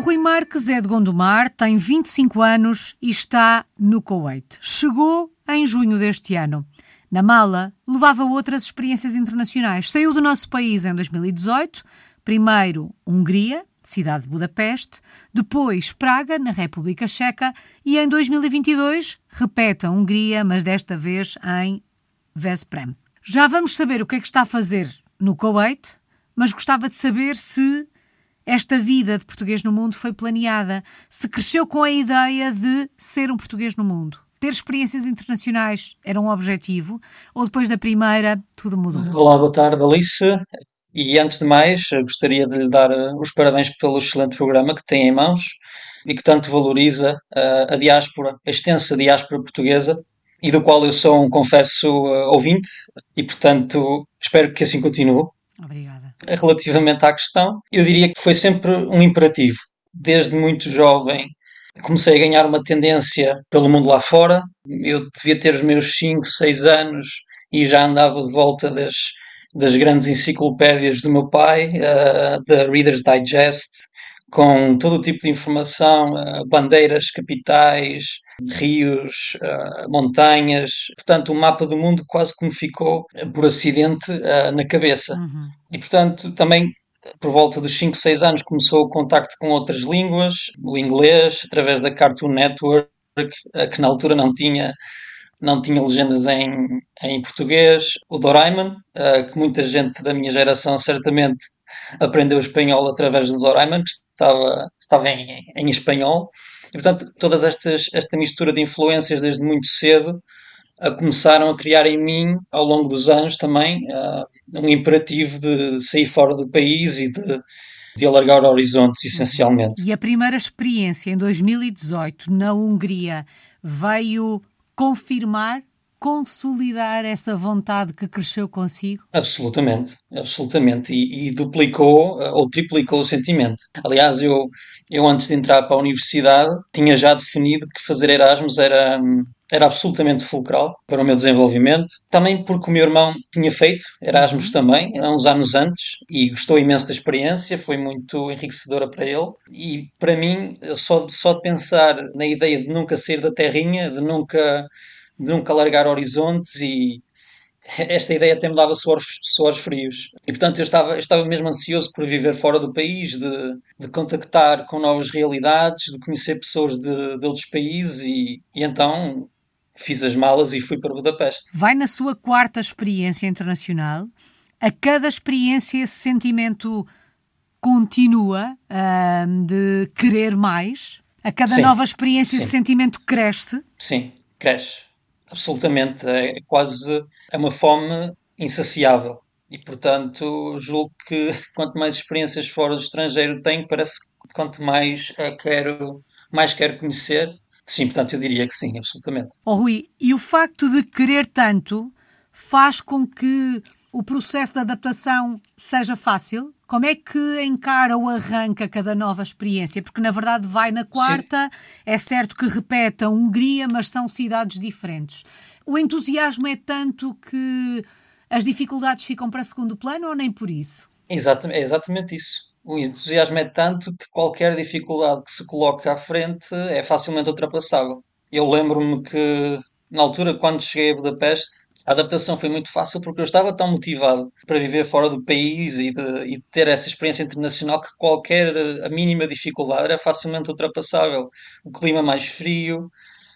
O Rui Marques é de Gondomar, tem 25 anos e está no Kuwait. Chegou em junho deste ano. Na mala, levava outras experiências internacionais. Saiu do nosso país em 2018, primeiro Hungria, cidade de Budapeste, depois Praga, na República Checa, e em 2022 repete a Hungria, mas desta vez em Vesprem. Já vamos saber o que é que está a fazer no Kuwait, mas gostava de saber se esta vida de português no mundo foi planeada, se cresceu com a ideia de ser um português no mundo. Ter experiências internacionais era um objetivo, ou depois da primeira tudo mudou? Olá, boa tarde, Alice. E antes de mais, gostaria de lhe dar eh, os parabéns pelo excelente programa que tem em mãos e que tanto valoriza uh, a diáspora, a extensa diáspora portuguesa e do qual eu sou um confesso uh, ouvinte e, portanto, espero que assim continue. Obrigada. Relativamente à questão, eu diria que foi sempre um imperativo. Desde muito jovem comecei a ganhar uma tendência pelo mundo lá fora. Eu devia ter os meus 5, 6 anos e já andava de volta das, das grandes enciclopédias do meu pai, uh, da Reader's Digest, com todo o tipo de informação, uh, bandeiras, capitais, rios, uh, montanhas. Portanto, o mapa do mundo quase que me ficou, por acidente, na cabeça. Uhum. E, portanto, também por volta dos 5, 6 anos começou o contacto com outras línguas, o inglês, através da Cartoon Network, que na altura não tinha não tinha legendas em, em português, o Doraemon, que muita gente da minha geração certamente aprendeu espanhol através do Doraemon, que estava, estava em, em espanhol. E, portanto, todas estas, esta mistura de influências desde muito cedo uh, começaram a criar em mim, ao longo dos anos também, uh, um imperativo de sair fora do país e de, de alargar horizontes, essencialmente. E a primeira experiência, em 2018, na Hungria, veio confirmar consolidar essa vontade que cresceu consigo? Absolutamente, absolutamente. E, e, duplicou uh, ou triplicou o sentimento. Aliás, eu, eu antes de entrar para a universidade tinha já definido que fazer Erasmus era, era absolutamente fulcral para o meu desenvolvimento. Também porque o meu irmão tinha feito Erasmus uhum. também, há uns anos antes, e gostou imenso da experiência, foi muito enriquecedora para ele. E para mim, só de, só de pensar na ideia de nunca sair da terrinha, de nunca nunca largar horizontes e esta ideia até me dava suores, suores frios. E portanto eu estava, eu estava mesmo ansioso por viver fora do país, de, de contactar com novas realidades, de conhecer pessoas de, de outros países e, e então fiz as malas e fui para Budapeste. Vai na sua quarta experiência internacional. A cada experiência esse sentimento continua uh, de querer mais? A cada Sim. nova experiência Sim. esse sentimento cresce? Sim, cresce absolutamente. É quase é uma fome insaciável. E, portanto, julgo que quanto mais experiências fora do estrangeiro tenho, parece que quanto mais quero, mais quero conhecer. Sim, portanto, eu diria que sim, absolutamente. Oh, Rui, e o facto de querer tanto faz com que o processo de adaptação seja fácil? Como é que encara ou arranca cada nova experiência? Porque na verdade vai na quarta, Sim. é certo que repete a Hungria, mas são cidades diferentes. O entusiasmo é tanto que as dificuldades ficam para segundo plano ou nem por isso? Exatamente, é exatamente isso. O entusiasmo é tanto que qualquer dificuldade que se coloque à frente é facilmente ultrapassável. Eu lembro-me que, na altura, quando cheguei a Budapeste, a adaptação foi muito fácil porque eu estava tão motivado para viver fora do país e de, e de, ter essa experiência internacional que qualquer a mínima dificuldade era facilmente ultrapassável. O clima mais frio,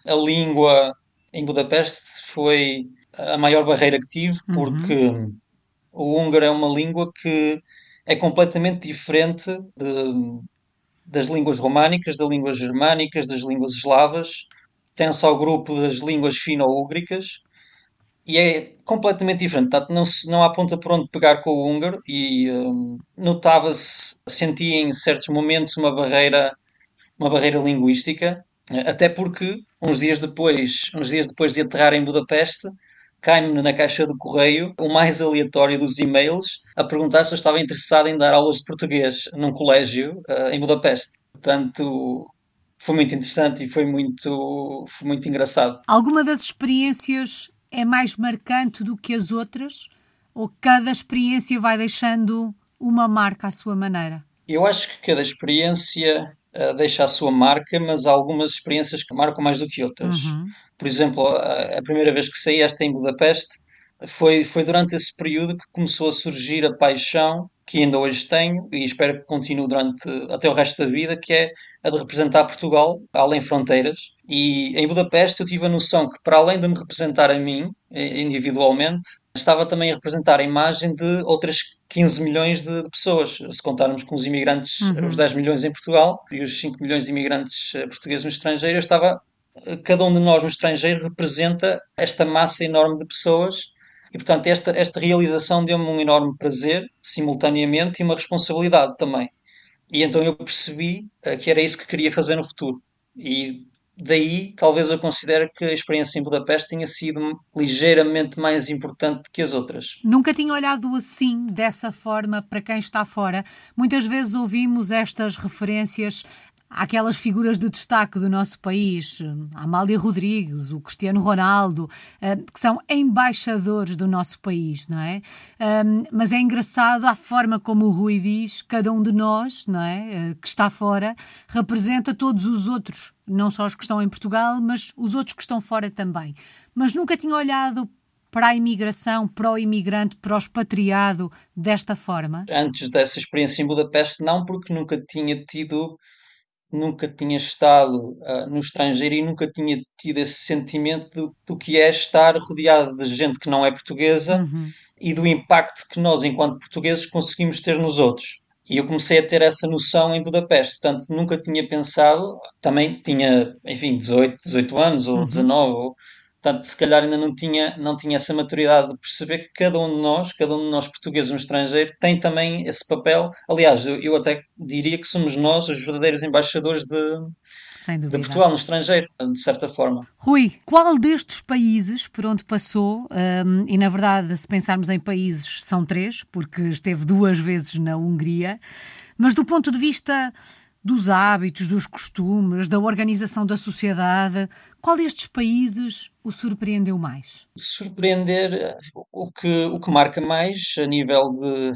a língua em Budapeste foi a maior barreira que tive uhum. porque uhum. o húngaro é uma língua que é completamente diferente de, das línguas românicas, das línguas germânicas, das línguas eslavas. Tem-se ao grupo das línguas fino-úgricas e é completamente diferente. Portanto, não, não há ponta por onde pegar com o húngaro e um, notava-se, sentia em certos momentos uma barreira, uma barreira linguística, até porque uns dias depois, uns dias depois de aterrar em Budapeste, cai-me na caixa do correio o mais aleatório dos e-mails a perguntar se eu estava interessado em dar aulas de português num colégio uh, em Budapeste. Portanto, foi muito interessante e foi muito, foi muito engraçado. Alguma das experiências é mais marcante do que as outras? Ou cada experiência vai deixando uma marca à sua maneira? Eu acho que cada experiência uh, deixa a sua marca, mas há algumas experiências que marcam mais do que outras. Uhum. Por exemplo, a, a, primeira vez que saí, esta em Budapeste, foi, foi durante esse período que começou a surgir a paixão que ainda hoje tenho e espero que continue durante até o resto da vida, que é a de representar Portugal além fronteiras. E em Budapeste eu tive a noção que, para além de me representar a mim eh, individualmente, estava também a representar a imagem de outras 15 milhões de, pessoas. Se contarmos com os imigrantes, uhum. os 10 milhões em Portugal e os 5 milhões de imigrantes eh, portugueses no estrangeiro, eu estava. Eh, cada um de nós no estrangeiro representa esta massa enorme de pessoas e, portanto, esta, esta realização deu-me um enorme prazer, simultaneamente, e uma responsabilidade também. E então eu percebi uh, que era isso que queria fazer no futuro. E daí, talvez eu considere que a experiência em Budapeste tenha sido ligeiramente mais importante que as outras. Nunca tinha olhado assim, dessa forma, para quem está fora. Muitas vezes ouvimos estas referências aquelas figuras de destaque do nosso país, a Amália Rodrigues, o Cristiano Ronaldo, eh, que são embaixadores do nosso país, não é? Mas é engraçado a forma como o Rui diz, cada um de nós, não é? Eh, que está fora, representa todos os outros, não só os que estão em Portugal, mas os outros que estão fora também. Mas nunca tinha olhado para a imigração, para o imigrante, para o expatriado desta forma? Antes dessa experiência em Budapeste, não, porque nunca tinha tido nunca tinha estado uh, no estrangeiro e nunca tinha tido esse sentimento do, do, que é estar rodeado de gente que não é portuguesa uhum. e do impacto que nós, enquanto portugueses, conseguimos ter nos outros. E eu comecei a ter essa noção em Budapeste, portanto nunca tinha pensado, também tinha, enfim, 18, 18 anos ou uhum. 19, ou, Portanto, se calhar ainda não tinha, não tinha essa maturidade de perceber que cada um de nós, cada um de nós portugueses no estrangeiro, tem também esse papel. Aliás, eu, eu até diria que somos nós os verdadeiros embaixadores de, de Portugal no estrangeiro, de certa forma. Rui, qual destes países por onde passou, um, e na verdade, se pensarmos em países, são três, porque esteve duas vezes na Hungria, mas do ponto de vista dos hábitos, dos costumes, da organização da sociedade. Qual destes países o surpreendeu mais? Surpreender, o que, o que marca mais a nível de,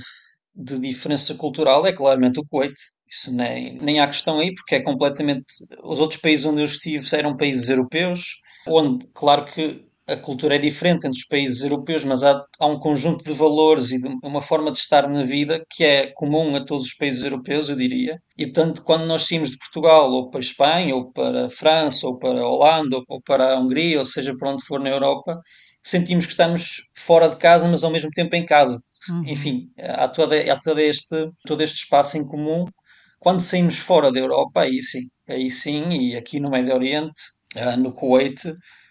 de diferença cultural é claramente o Kuwait. Isso nem, nem há questão aí, porque é completamente. Os outros países onde eu estive eram países europeus, onde, claro que a cultura é diferente entre os países europeus, mas há, há, um conjunto de valores e de uma forma de estar na vida que é comum a todos os países europeus, eu diria. E, portanto, quando nós saímos de Portugal, ou para a Espanha, ou para a França, ou para a Holanda, ou, para a Hungria, ou seja, para onde for na Europa, sentimos que estamos fora de casa, mas ao mesmo tempo em casa. Uhum. Enfim, há, toda, há todo, este, todo este espaço em comum. Quando saímos fora da Europa, aí sim, aí sim, e aqui no Médio Oriente, ah, no Kuwait,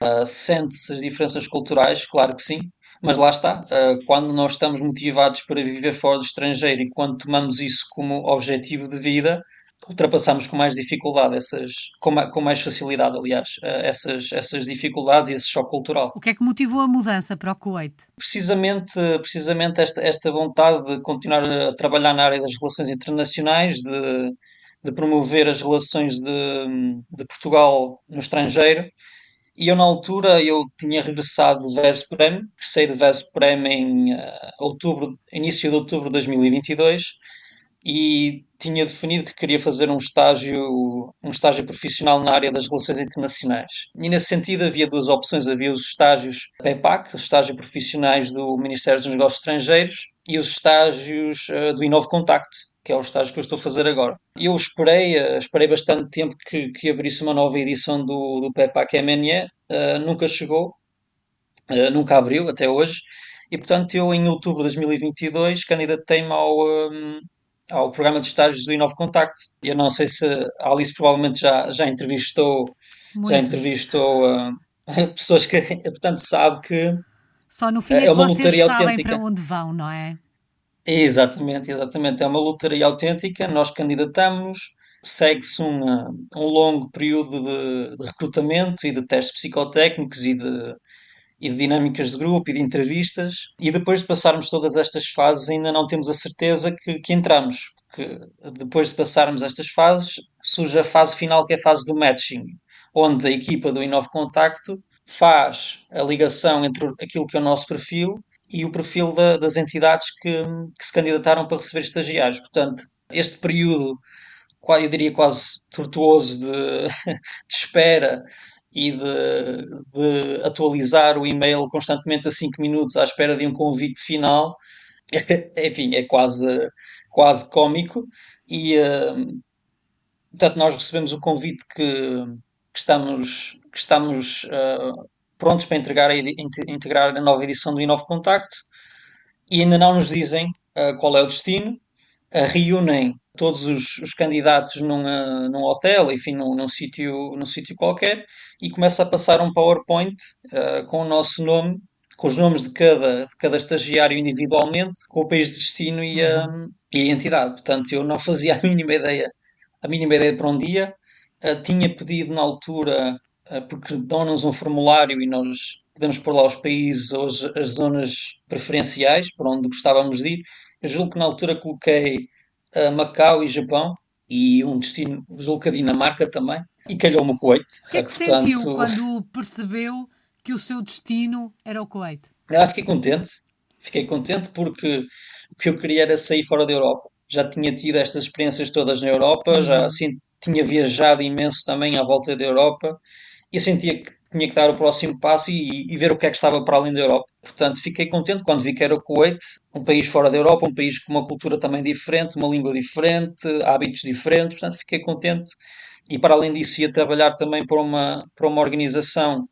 Uh, Sente-se as diferenças culturais, claro que sim, mas lá está. Uh, quando nós estamos motivados para viver fora do estrangeiro e quando tomamos isso como objetivo de vida, ultrapassamos com mais dificuldade essas, com mais, com mais facilidade, aliás, uh, essas, essas dificuldades e esse choque cultural. O que é que motivou a mudança para o Kuwait? Precisamente, precisamente esta, esta vontade de continuar a trabalhar na área das relações internacionais, de, de promover as relações de, de Portugal no estrangeiro e eu, na altura, eu tinha regressado de Vesprem, regressei de Vesprem em uh, outubro, início de outubro de 2022, e tinha definido que queria fazer um estágio, um estágio profissional na área das relações internacionais. E nesse sentido havia duas opções, havia os estágios PEPAC, os estágios profissionais do Ministério dos Negócios Estrangeiros, e os estágios uh, do Inovo Contacto, que é o estágio que eu estou a fazer agora. Eu esperei, eh, esperei bastante tempo que, que abrisse uma nova edição do, do PEPAC MNE, uh, nunca chegou, uh, nunca abriu até hoje, e portanto eu em outubro de 2022 candidatei-me ao, um, ao programa de estágios do Inove Contacto. Eu não sei se a Alice provavelmente já, já entrevistou, já entrevistou uh, pessoas que, portanto, sabe que só no fim é, é que vocês sabem autêntica. para onde vão, não é? Exatamente, exatamente. É uma lotaria autêntica. Nós candidatamos, segue-se um, um longo período de, de, recrutamento e de testes psicotécnicos e de, e de dinâmicas de grupo e de entrevistas. E depois de passarmos todas estas fases, ainda não temos a certeza que, que entramos. Porque depois de passarmos estas fases, surge a fase final, que é a fase do matching, onde a equipa do Inove Contacto faz a ligação entre aquilo que é o nosso perfil e o perfil da, das entidades que, que, se candidataram para receber estagiários. Portanto, este período eu diria quase tortuoso de, de espera e de, de, atualizar o e-mail constantemente a 5 minutos à espera de um convite final, enfim, é quase, quase cómico. E, uh, portanto, nós recebemos o convite que, que estamos, que estamos uh, prontos para entregar integrar a nova edição do Inove Contacto e ainda não nos dizem uh, qual é o destino. Uh, reúnem todos os, os candidatos num, num hotel, enfim, num, num sítio num sítio qualquer, e começa a passar um PowerPoint uh, com o nosso nome, com os nomes de cada, de cada estagiário individualmente, com o país de destino e a, uhum. e a entidade. Portanto, eu não fazia a mínima ideia, a mínima ideia para um dia. Uh, tinha pedido na altura, uh, porque dão-nos um formulário e nós podemos pôr lá os países ou as, as zonas preferenciais para onde gostávamos de ir. Eu julgo que na altura coloquei uh, Macau e Japão e um destino, julgo que a Dinamarca também, e calhou-me o Kuwait. O que é que Portanto, sentiu quando percebeu que o seu destino era o Kuwait? Ah, fiquei contente, fiquei contente porque o que eu queria era sair fora da Europa. Já tinha tido estas experiências todas na Europa, já assim, tinha viajado imenso também à volta da Europa e sentia que tinha que dar o próximo passo e, e, ver o que é que estava para além da Europa. Portanto, fiquei contente quando vi que era o Kuwait, um país fora da Europa, um país com uma cultura também diferente, uma língua diferente, hábitos diferentes. Portanto, fiquei contente. E para além disso, ia trabalhar também para uma, para uma organização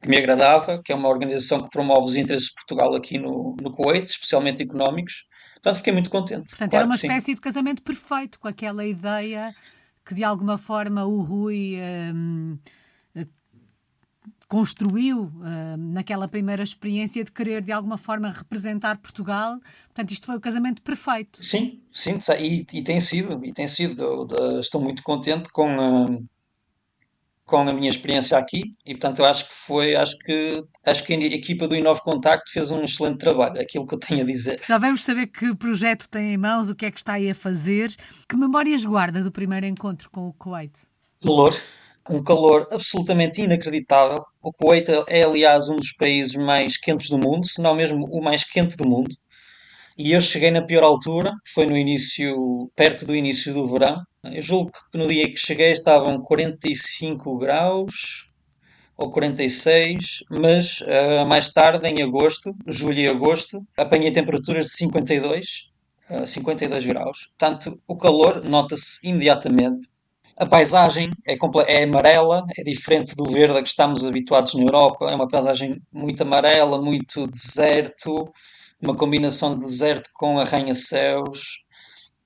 que me agradava, que é uma organização que promove os interesses de Portugal aqui no, no Kuwait, especialmente económicos. Portanto, fiquei muito contente. Portanto, claro era uma espécie sim. de casamento perfeito com aquela ideia que de alguma forma o Rui. Hum construiu uh, naquela primeira experiência de querer de alguma forma representar Portugal. Portanto, isto foi o casamento perfeito. Sim, sim, e, e tem sido, e tem sido. estou muito contente com a, com a minha experiência aqui e portanto eu acho que foi, acho que acho que a equipa do Inove Contacto fez um excelente trabalho, é aquilo que eu tenho a dizer. Já vamos saber que projeto tem em mãos, o que é que está aí a fazer. Que memórias guarda do primeiro encontro com o Kuwait? Dolor, um calor absolutamente inacreditável. O Kuwait é, aliás, um dos países mais quentes do mundo, se não mesmo o mais quente do mundo. E eu cheguei na pior altura, foi no início, perto do início do verão. Eu julgo que no dia que cheguei estavam 45 graus ou 46, mas uh, mais tarde, em agosto, julho e agosto, apanhei temperaturas de 52, uh, 52 graus. Portanto, o calor nota-se imediatamente a paisagem é, é amarela, é diferente do verde a que estamos habituados na Europa. É uma paisagem muito amarela, muito deserto, uma combinação de deserto com arranha-céus.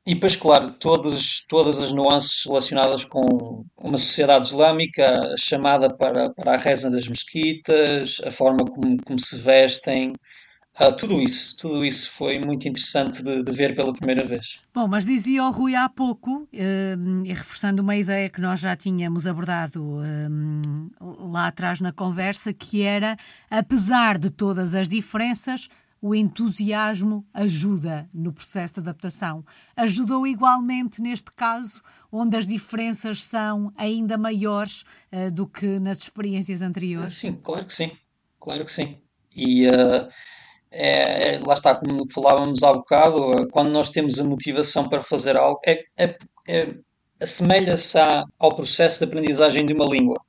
E depois, claro, todas, todas as nuances relacionadas com uma sociedade islâmica, chamada para, para a reza das mesquitas, a forma como, como se vestem, Uh, tudo isso, tudo isso foi muito interessante de, de, ver pela primeira vez. Bom, mas dizia o Rui há pouco, uh, e reforçando uma ideia que nós já tínhamos abordado uh, lá atrás na conversa, que era, apesar de todas as diferenças, o entusiasmo ajuda no processo de adaptação. Ajudou igualmente neste caso, onde as diferenças são ainda maiores uh, do que nas experiências anteriores? Sim, claro que sim, claro que sim. E uh, é, lá está, como falávamos há bocado, quando nós temos a motivação para fazer algo, é, é, é assemelha-se ao processo de aprendizagem de uma língua.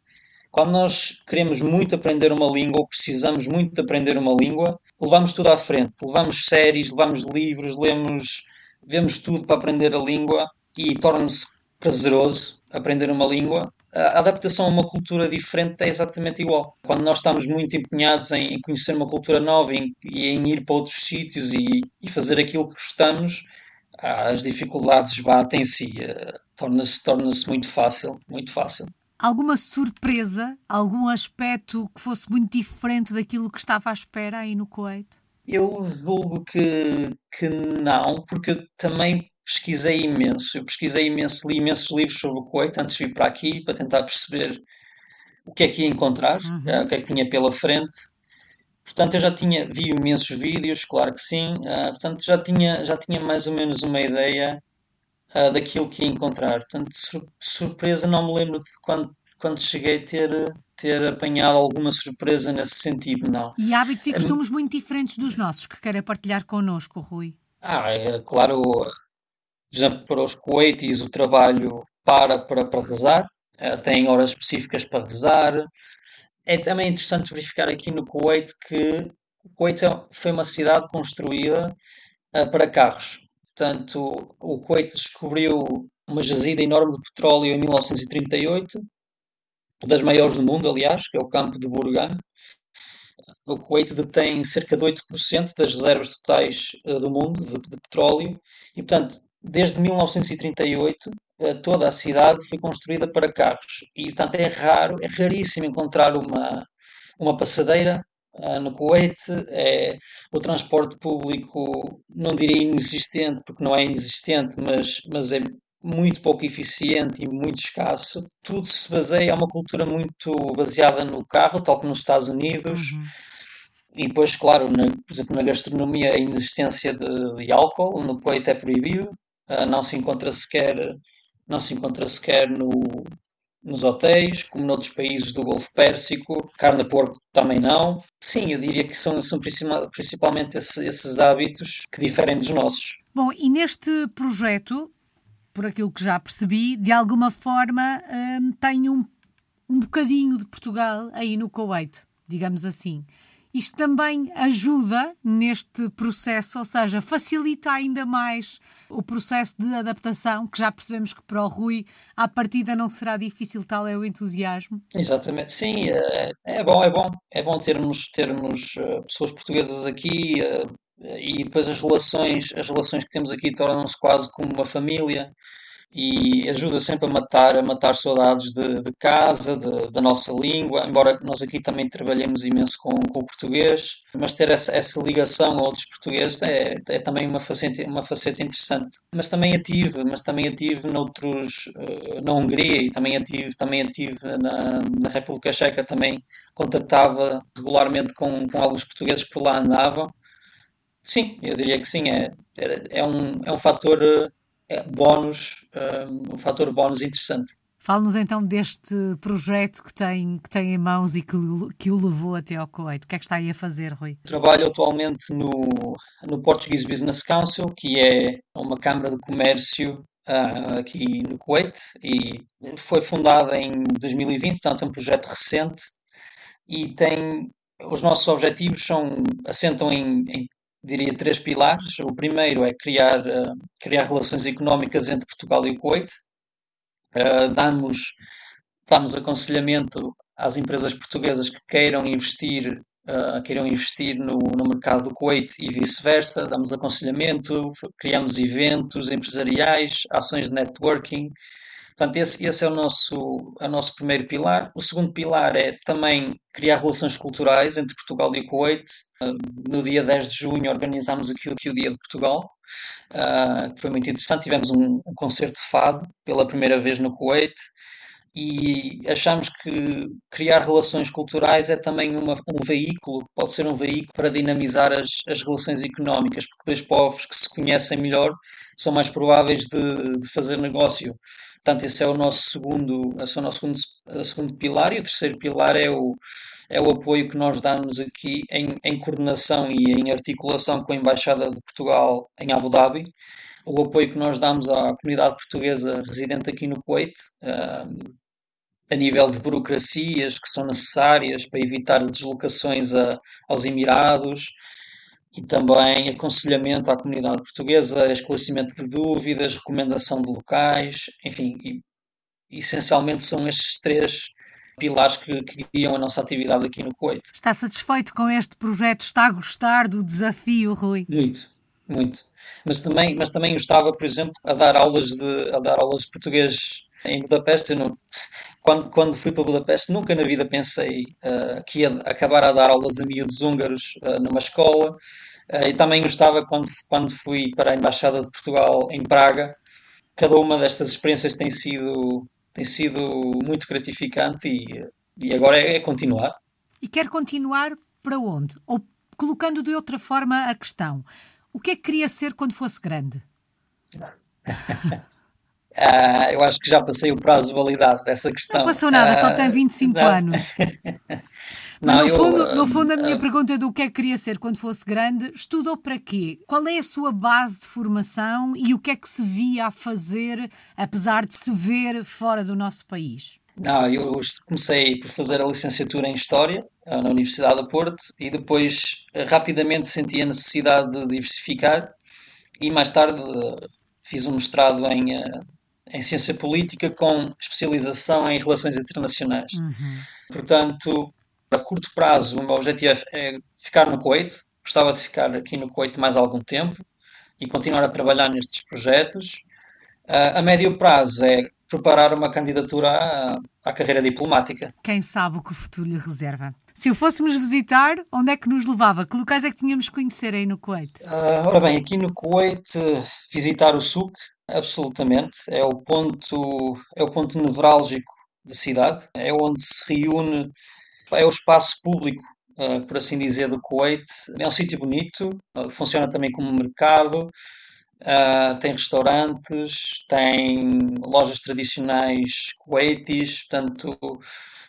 Quando nós queremos muito aprender uma língua ou precisamos muito de aprender uma língua, levamos tudo à frente. Levamos séries, levamos livros, lemos, vemos tudo para aprender a língua e torna-se prazeroso aprender uma língua a adaptação a uma cultura diferente é exatamente igual. Quando nós estamos muito empenhados em, conhecer uma cultura nova e em, ir para outros sítios e, fazer aquilo que gostamos, as dificuldades batem-se e uh, torna-se torna muito fácil, muito fácil. Alguma surpresa, algum aspecto que fosse muito diferente daquilo que estava à espera aí no Kuwait? Eu julgo que, que não, porque também pesquisei imenso. Eu pesquisei imenso, li imensos livros sobre o Kuwait antes de vir para aqui, para tentar perceber o que é que ia encontrar, uhum. uh, o que é que tinha pela frente. Portanto, eu já tinha, vi imensos vídeos, claro que sim. Uh, portanto, já tinha, já tinha mais ou menos uma ideia uh, daquilo que ia encontrar. Portanto, sur surpresa, não me lembro de quando, quando cheguei a ter, ter apanhado alguma surpresa nesse sentido, não. E hábitos e costumes muito diferentes dos nossos que queira partilhar connosco, Rui? Ah, é, claro, Por exemplo, para os coetis o trabalho para para, para rezar, uh, têm horas específicas para rezar. É também interessante verificar aqui no Kuwait que o Kuwait é, foi uma cidade construída uh, para carros. Portanto, o Kuwait descobriu uma jazida enorme de petróleo em 1938, das maiores do mundo, aliás, que é o campo de Burgan. O Kuwait detém cerca de 8% das reservas totais uh, do mundo de, de, petróleo e, portanto, desde 1938 uh, toda a cidade foi construída para carros e, portanto, é raro, é raríssimo encontrar uma, uma passadeira uh, no Kuwait. É, o transporte público, não diria inexistente, porque não é inexistente, mas, mas é muito pouco eficiente e muito escasso. Tudo se baseia, é uma cultura muito baseada no carro, tal como nos Estados Unidos. Uhum. E depois, claro, na, por exemplo, na gastronomia, a inexistência de, de álcool, no Kuwait é proibido, não se encontra sequer, não se encontra sequer no, nos hotéis, como noutros países do Golfo Pérsico, carne de porco também não. Sim, eu diria que são, são principalmente esses, esses hábitos que diferem dos nossos. Bom, e neste projeto por aquilo que já percebi, de alguma forma hum, tem um, um bocadinho de Portugal aí no Kuwait, digamos assim. Isto também ajuda neste processo, ou seja, facilita ainda mais o processo de adaptação, que já percebemos que para o Rui, à partida, não será difícil, tal é o entusiasmo. Exatamente, sim, é, é bom, é bom, é bom termos, termos eh, pessoas portuguesas aqui, eh, e depois as relações, as relações que temos aqui tornam-se quase como uma família e ajuda sempre a matar, a matar saudades de, de casa, de, da nossa língua, embora nós aqui também trabalhemos imenso com, com o português, mas ter essa, essa ligação a outros portugueses é, é também uma faceta, uma faceta interessante. Mas também ative, mas também ative noutros, eh, na Hungria e também ative, também ative na, na República Checa, também contactava regularmente com, com alguns portugueses que por lá andavam Sim, eu diria que sim. É, é, é um, é um fator é, bónus, um, um fator bónus interessante. Fale-nos então deste projeto que tem, que tem em mãos e que, que o levou até ao Kuwait. O que é que está aí a fazer, Rui? Trabalho atualmente no, no Portuguese Business Council, que é uma câmara de comércio uh, aqui no Kuwait e foi fundada em 2020, portanto é um projeto recente e tem os nossos objetivos são assentam em, em diria, três pilares. O primeiro é criar, uh, criar relações económicas entre Portugal e o Kuwait. Uh, damos, damos aconselhamento às empresas portuguesas que queiram investir, uh, queiram investir no, no mercado do Kuwait e vice-versa. Damos aconselhamento, criamos eventos empresariais, ações de networking. Portanto, esse, esse é, o nosso, é o nosso primeiro pilar. O segundo pilar é também criar relações culturais entre Portugal e Kuwait. Uh, no dia 10 de junho organizámos aqui, aqui o Dia de Portugal, uh, que foi muito interessante. Tivemos um, um, concerto de fado pela primeira vez no Kuwait e achamos que criar relações culturais é também uma, um veículo, pode ser um veículo para dinamizar as, as relações económicas, porque dois povos que se conhecem melhor são mais prováveis de, de fazer negócio. Portanto, esse é o nosso segundo, esse é o nosso segundo, segundo pilar e o terceiro pilar é o, é o apoio que nós damos aqui em, em coordenação e em articulação com a Embaixada de Portugal em Abu Dhabi, o apoio que nós damos à comunidade portuguesa residente aqui no Kuwait, uh, a nível de burocracias que são necessárias para evitar deslocações a, aos Emirados, e também aconselhamento à comunidade portuguesa, esclarecimento de dúvidas, recomendação de locais, enfim, e, essencialmente são estes três pilares que, que guiam a nossa atividade aqui no Kuwait. Está satisfeito com este projeto? Está a gostar do desafio, Rui? Muito, muito. Mas também, mas também eu estava, por exemplo, a dar aulas de, a dar aulas de português em Budapeste. Não, quando, quando fui para Budapeste, nunca na vida pensei uh, que ia acabar a dar aulas a miúdos húngaros uh, numa escola. Uh, e também gostava quando, quando fui para a Embaixada de Portugal em Praga. Cada uma destas experiências tem sido, tem sido muito gratificante e, e agora é, é continuar. E quer continuar para onde? Ou colocando de outra forma a questão, o que é que queria ser quando fosse grande? Uh, eu acho que já passei o prazo de validade dessa questão. Não passou nada, só tem 25 não. anos. Não, no, eu, fundo, no fundo, a minha uh, pergunta do que é que queria ser quando fosse grande, estudou para quê? Qual é a sua base de formação e o que é que se via a fazer, apesar de se ver fora do nosso país? Não, eu comecei por fazer a licenciatura em História na Universidade do Porto e depois rapidamente senti a necessidade de diversificar e mais tarde fiz um mestrado em em ciência política com especialização em relações internacionais. Uhum. Portanto, a curto prazo, o meu objetivo é ficar no Kuwait. Gostava de ficar aqui no Kuwait mais algum tempo e continuar a trabalhar nestes projetos. Uh, a médio prazo é preparar uma candidatura à, à, carreira diplomática. Quem sabe o que o futuro lhe reserva. Se o fôssemos visitar, onde é que nos levava? Que locais é que tínhamos que conhecer aí no Kuwait? Uh, ora bem, aqui no Kuwait, visitar o SUC, Absolutamente, é o ponto, é o ponto nevrálgico da cidade, é onde se reúne, é o espaço público, uh, por assim dizer, do Kuwait. É um sítio bonito, uh, funciona também como mercado, uh, tem restaurantes, tem lojas tradicionais kuwaitis, portanto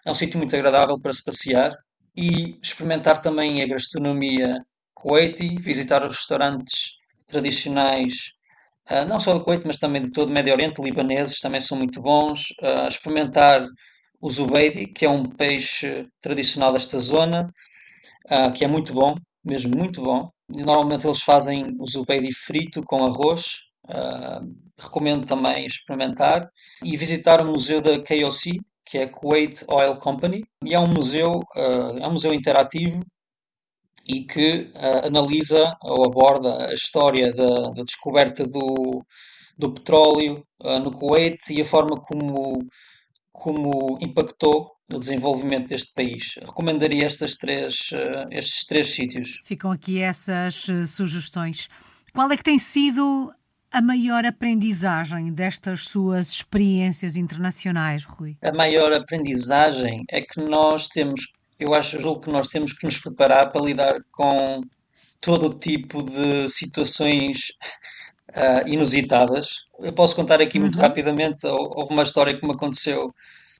é um sítio muito agradável para se passear e experimentar também a gastronomia kuwaiti, visitar os restaurantes tradicionais Uh, não só do Kuwait, mas também de todo o Médio Oriente, libaneses também são muito bons. Uh, experimentar o zubeidi, que é um peixe tradicional desta zona, uh, que é muito bom, mesmo muito bom. Normalmente eles fazem o zubeidi frito com arroz. recomendo também experimentar e visitar o museu da KOC, que é Kuwait Oil Company, e é um museu, é um museu interativo e que uh, analisa ou aborda a história da, da descoberta do, do petróleo uh, no Kuwait e a forma como, como impactou o desenvolvimento deste país. Recomendaria estas três, uh, estes três sítios. Ficam aqui essas sugestões. Qual é que tem sido a maior aprendizagem destas suas experiências internacionais, Rui? A maior aprendizagem é que nós temos eu acho, julgo que nós temos que nos preparar para lidar com todo o tipo de situações uh, inusitadas. Eu posso contar aqui muito uhum. rapidamente, houve uma história que me aconteceu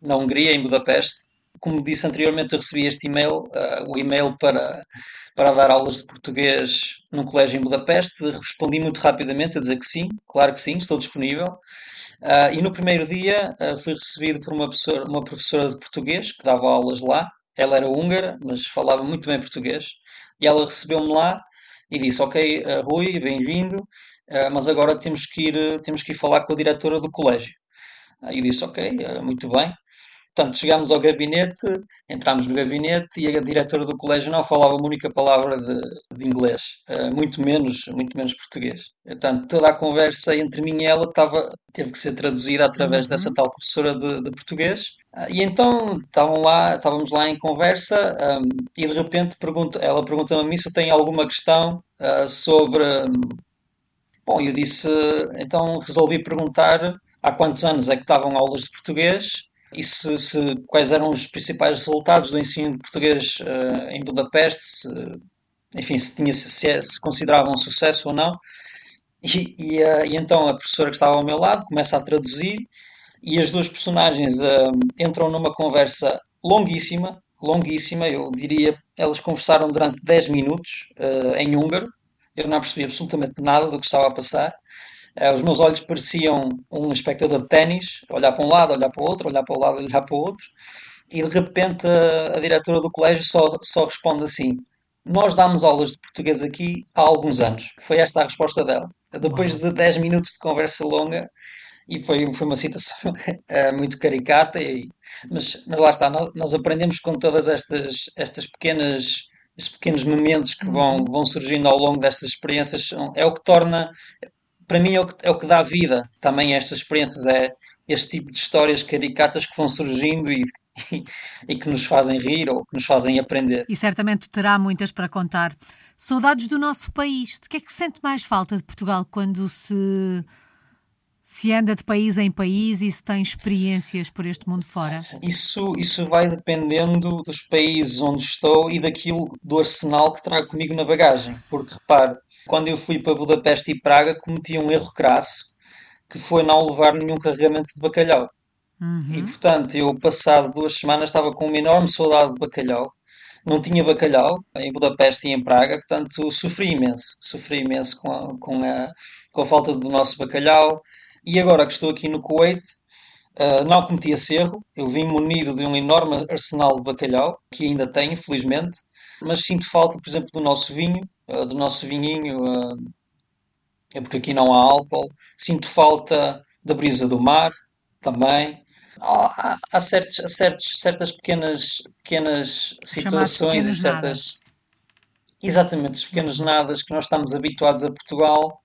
na Hungria, em Budapeste. Como disse anteriormente, eu recebi este e-mail, uh, o e-mail para, para dar aulas de português num colégio em Budapeste. Respondi muito rapidamente a dizer que sim, claro que sim, estou disponível. Uh, e no primeiro dia fui recebido por uma professora, uma professora de português que dava aulas lá ela era húngara, mas falava muito bem português. E ela recebeu-me lá e disse: Ok, Rui, bem-vindo, mas agora temos que, ir, uh, temos que ir falar com a diretora do colégio. E eu disse: Ok, muito bem. Portanto, chegámos ao gabinete, entramos no gabinete e a diretora do colégio não falava uma única palavra de, de inglês, muito menos, muito menos português. Portanto, toda a conversa entre mim e ela estava, teve que ser traduzida através uhum. dessa tal professora de, de português. E então estavam lá, estávamos lá em conversa um, e de repente pergunta, ela pergunta-me a mim se eu tenho alguma questão uh, sobre. Bom, eu disse, então resolvi perguntar há quantos anos é que estavam aulas de português e se, se quais eram os principais resultados do ensino de português uh, em Budapeste, se, enfim, se, tinha, se, é, se considerava um sucesso ou não. E, e, uh, e então a professora que estava ao meu lado começa a traduzir e as duas personagens uh, entram numa conversa longuíssima, longuíssima, eu diria, elas conversaram durante 10 minutos em húngaro, eu não percebi absolutamente nada do que estava a passar. Uh, os meus olhos pareciam um espectador de ténis, olhar para um lado, olhar para o outro, olhar para o lado, olhar para o outro, e de repente a, a diretora do colégio só, só responde assim: Nós damos aulas de português aqui há alguns anos. Foi esta a resposta dela. Depois de 10 minutos de conversa longa, e foi, foi uma situação uh, muito caricata, e, mas, mas lá está, nós, nós, aprendemos com todas estas, estas pequenas estes pequenos momentos que vão, uhum. vão surgindo ao longo destas experiências, é o que torna, para mim é o que, é o que dá vida também a estas experiências, é este tipo de histórias caricatas que vão surgindo e, e, e que nos fazem rir ou que nos fazem aprender. E certamente terá muitas para contar. Saudades do nosso país. De que é que sente mais falta de Portugal quando se se anda de país em país e se tem experiências por este mundo fora? Isso, isso vai dependendo dos países onde estou e daquilo do arsenal que trago comigo na bagagem. Porque repare, quando eu fui para Budapeste e Praga cometi um erro crasso que foi não levar nenhum carregamento de bacalhau. E Uhum. portanto, eu passado duas semanas estava com uma enorme saudade de bacalhau. Não tinha bacalhau em Budapeste e em Praga, portanto sofri imenso. Sofri imenso com a, com a, com a falta do nosso bacalhau. E agora que estou aqui no Kuwait, ah, não cometi esse erro. Eu vim munido de um enorme arsenal de bacalhau, que ainda tenho, felizmente. Mas sinto falta, por exemplo, do nosso vinho, ah, do nosso vinhinho, ah, é porque aqui não há álcool. Sinto falta da brisa do mar, também. Há, há- há certos, há certos, certas pequenas, pequenas situações e pequenos nadas. certas, exatamente, os pequenos nadas que nós estamos habituados a Portugal,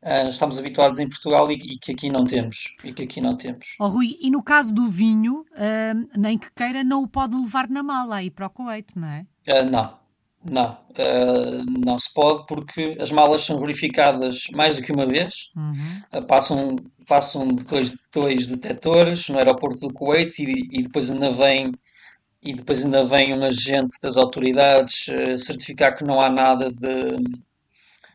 ah, estamos habituados em Portugal e, e que aqui não temos, e que aqui não temos. Oh, Rui, e no caso do vinho, hum, nem que queira, não o pode levar na mala aí para o Kuwait, não é? Ah, não, não, não se pode porque as malas são verificadas mais do que uma vez. Uhum. Passam, passam dois, dois detectores no aeroporto do Kuwait e, e depois ainda vem e depois ainda vem um agente das autoridades certificar que não há nada de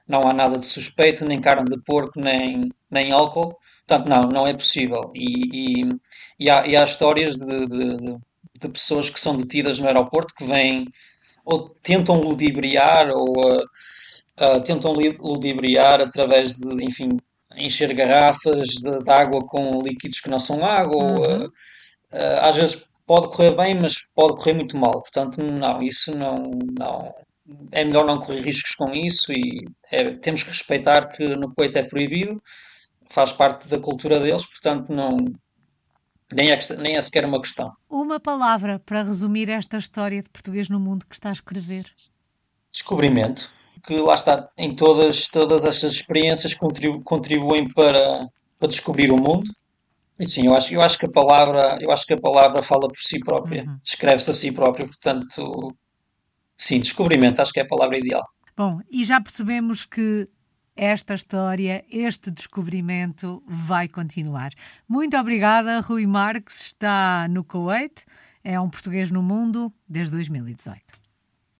não há nada de suspeito, nem carne de porco, nem, nem álcool. Portanto, não, não é possível. E, e, e há, e há histórias de, de, de- pessoas que são detidas no aeroporto que vêm ou tentam ludibriar ou ah, ah, tentam ludibriar através de, enfim, encher garrafas de, de água com líquidos que não são água. Uhum. ah, às vezes pode correr bem, mas pode correr muito mal. Portanto, não, isso não, não. É melhor não correr riscos com isso e é- temos que respeitar que no Kuwait é proibido, faz parte da cultura deles, portanto, não, nem é, nem é sequer uma questão. Uma palavra para resumir esta história de português no mundo que está a escrever. Descobrimento, que lá está, em todas, todas estas experiências contribu- contribuem para, para descobrir o mundo. E sim, eu acho, eu acho que a palavra, eu acho que a palavra fala por si própria, Uhum. descreve-se a si própria, portanto, sim, descobrimento, acho que é a palavra ideal. Bom, e já percebemos que esta história, este descobrimento vai continuar. Muito obrigada, Rui Marques, está no Kuwait, é um português no mundo desde 2018.